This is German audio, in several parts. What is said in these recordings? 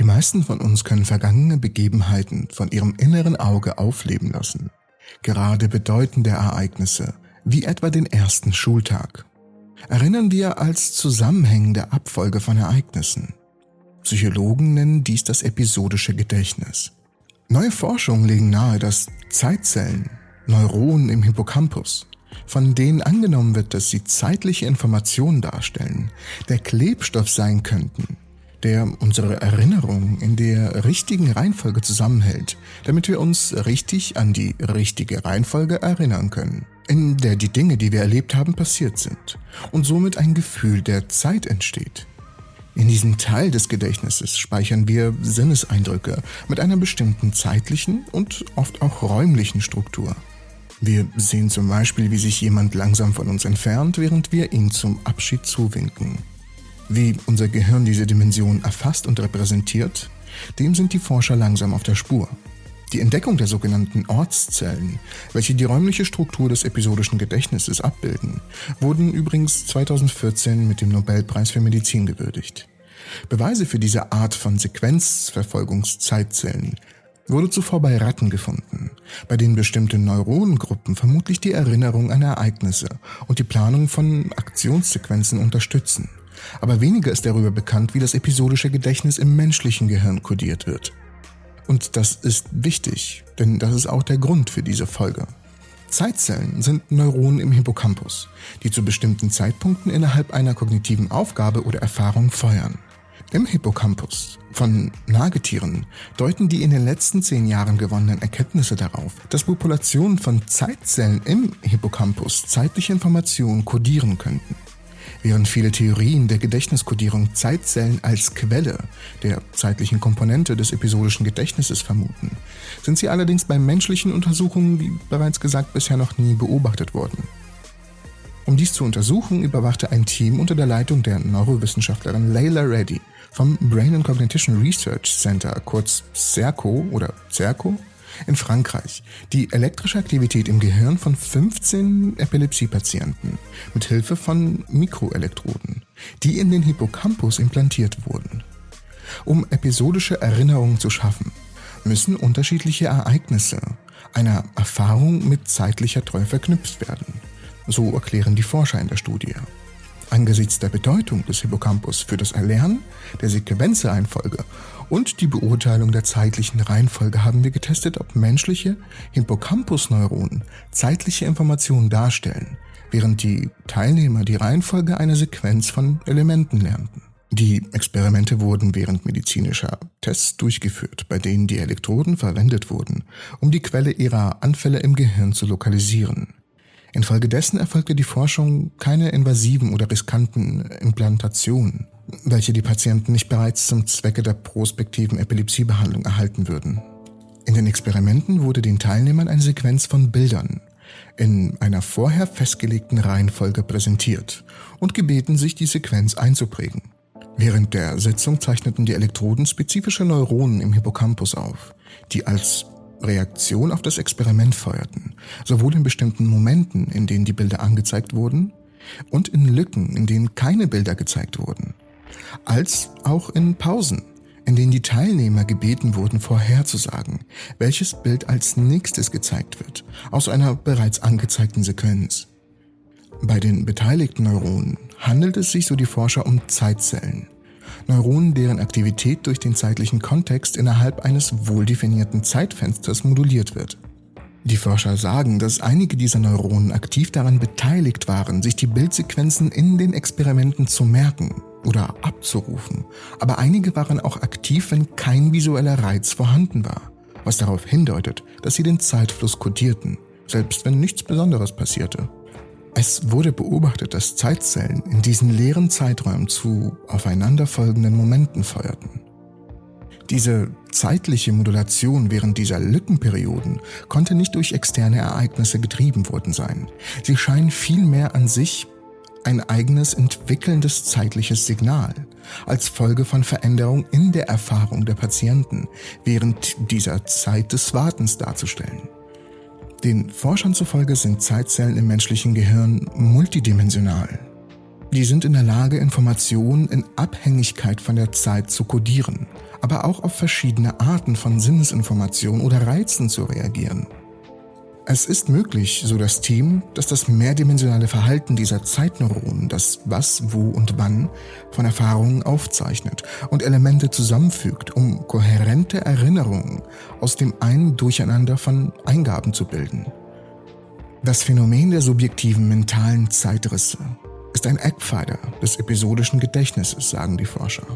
Die meisten von uns können vergangene Begebenheiten von ihrem inneren Auge aufleben lassen. Gerade bedeutende Ereignisse, wie etwa den ersten Schultag, erinnern wir als zusammenhängende Abfolge von Ereignissen. Psychologen nennen dies das episodische Gedächtnis. Neue Forschungen legen nahe, dass Zeitzellen, Neuronen im Hippocampus, von denen angenommen wird, dass sie zeitliche Informationen darstellen, der Klebstoff sein könnten, der unsere Erinnerung in der richtigen Reihenfolge zusammenhält, damit wir uns richtig an die richtige Reihenfolge erinnern können, in der die Dinge, die wir erlebt haben, passiert sind und somit ein Gefühl der Zeit entsteht. In diesem Teil des Gedächtnisses speichern wir Sinneseindrücke mit einer bestimmten zeitlichen und oft auch räumlichen Struktur. Wir sehen zum Beispiel, wie sich jemand langsam von uns entfernt, während wir ihn zum Abschied zuwinken. Wie unser Gehirn diese Dimension erfasst und repräsentiert, dem sind die Forscher langsam auf der Spur. Die Entdeckung der sogenannten Ortszellen, welche die räumliche Struktur des episodischen Gedächtnisses abbilden, wurden übrigens 2014 mit dem Nobelpreis für Medizin gewürdigt. Beweise für diese Art von Sequenzverfolgungszeitzellen wurde zuvor bei Ratten gefunden, bei denen bestimmte Neuronengruppen vermutlich die Erinnerung an Ereignisse und die Planung von Aktionssequenzen unterstützen aber weniger ist darüber bekannt, wie das episodische Gedächtnis im menschlichen Gehirn kodiert wird. Und das ist wichtig, denn das ist auch der Grund für diese Folge. Zeitzellen sind Neuronen im Hippocampus, die zu bestimmten Zeitpunkten innerhalb einer kognitiven Aufgabe oder Erfahrung feuern. Im Hippocampus von Nagetieren deuten die in den letzten zehn Jahren gewonnenen Erkenntnisse darauf, dass Populationen von Zeitzellen im Hippocampus zeitliche Informationen kodieren könnten. Während viele Theorien der Gedächtniskodierung Zeitzellen als Quelle der zeitlichen Komponente des episodischen Gedächtnisses vermuten, sind sie allerdings bei menschlichen Untersuchungen, wie bereits gesagt, bisher noch nie beobachtet worden. Um dies zu untersuchen, überwachte ein Team unter der Leitung der Neurowissenschaftlerin Layla Reddy vom Brain and Cognition Research Center, kurz CERCO oder CERCO, in Frankreich die elektrische Aktivität im Gehirn von 15 Epilepsiepatienten mit Hilfe von Mikroelektroden, die in den Hippocampus implantiert wurden. Um episodische Erinnerungen zu schaffen, müssen unterschiedliche Ereignisse einer Erfahrung mit zeitlicher Treue verknüpft werden. So erklären die Forscher in der Studie. Angesichts der Bedeutung des Hippocampus für das Erlernen der Sequenzreihenfolge und die Beurteilung der zeitlichen Reihenfolge haben wir getestet, ob menschliche Hippocampus-Neuronen zeitliche Informationen darstellen, während die Teilnehmer die Reihenfolge einer Sequenz von Elementen lernten. Die Experimente wurden während medizinischer Tests durchgeführt, bei denen die Elektroden verwendet wurden, um die Quelle ihrer Anfälle im Gehirn zu lokalisieren. Infolgedessen erfolgte die Forschung keine invasiven oder riskanten Implantationen, welche die Patienten nicht bereits zum Zwecke der prospektiven Epilepsiebehandlung erhalten würden. In den Experimenten wurde den Teilnehmern eine Sequenz von Bildern in einer vorher festgelegten Reihenfolge präsentiert und gebeten, sich die Sequenz einzuprägen. Während der Sitzung zeichneten die Elektroden spezifische Neuronen im Hippocampus auf, die als Reaktion auf das Experiment feuerten, sowohl in bestimmten Momenten, in denen die Bilder angezeigt wurden, und in Lücken, in denen keine Bilder gezeigt wurden, als auch in Pausen, in denen die Teilnehmer gebeten wurden, vorherzusagen, welches Bild als nächstes gezeigt wird, aus einer bereits angezeigten Sequenz. Bei den beteiligten Neuronen handelt es sich, so die Forscher, um Zeitzellen – Neuronen, deren Aktivität durch den zeitlichen Kontext innerhalb eines wohldefinierten Zeitfensters moduliert wird. Die Forscher sagen, dass einige dieser Neuronen aktiv daran beteiligt waren, sich die Bildsequenzen in den Experimenten zu merken oder abzurufen, aber einige waren auch aktiv, wenn kein visueller Reiz vorhanden war, was darauf hindeutet, dass sie den Zeitfluss kodierten, selbst wenn nichts Besonderes passierte. Es wurde beobachtet, dass Zeitzellen in diesen leeren Zeiträumen zu aufeinanderfolgenden Momenten feuerten. Diese zeitliche Modulation während dieser Lückenperioden konnte nicht durch externe Ereignisse getrieben worden sein. Sie scheinen vielmehr an sich ein eigenes entwickelndes zeitliches Signal als Folge von Veränderung in der Erfahrung der Patienten während dieser Zeit des Wartens darzustellen. Den Forschern zufolge sind Zeitzellen im menschlichen Gehirn multidimensional. Die sind in der Lage, Informationen in Abhängigkeit von der Zeit zu kodieren, aber auch auf verschiedene Arten von Sinnesinformation oder Reizen zu reagieren. Es ist möglich, so das Team, dass das mehrdimensionale Verhalten dieser Zeitneuronen das Was, Wo und Wann von Erfahrungen aufzeichnet und Elemente zusammenfügt, um kohärente Erinnerungen aus dem einen Durcheinander von Eingaben zu bilden. Das Phänomen der subjektiven mentalen Zeitrisse ist ein Eckpfeiler des episodischen Gedächtnisses, sagen die Forscher.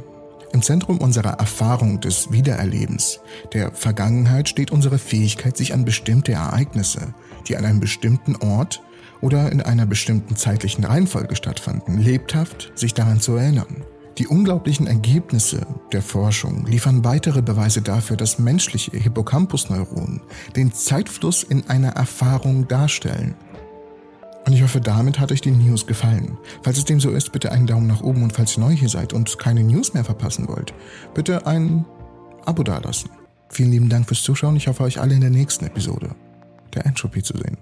Im Zentrum unserer Erfahrung des Wiedererlebens der Vergangenheit steht unsere Fähigkeit, sich an bestimmte Ereignisse, die an einem bestimmten Ort oder in einer bestimmten zeitlichen Reihenfolge stattfanden, lebhaft sich daran zu erinnern. Die unglaublichen Ergebnisse der Forschung liefern weitere Beweise dafür, dass menschliche Hippocampusneuronen den Zeitfluss in einer Erfahrung darstellen und ich hoffe, damit hat euch die News gefallen. Falls es dem so ist, bitte einen Daumen nach oben und falls ihr neu hier seid und keine News mehr verpassen wollt, bitte ein Abo dalassen. Vielen lieben Dank fürs Zuschauen. Ich hoffe, euch alle in der nächsten Episode der Entropy zu sehen.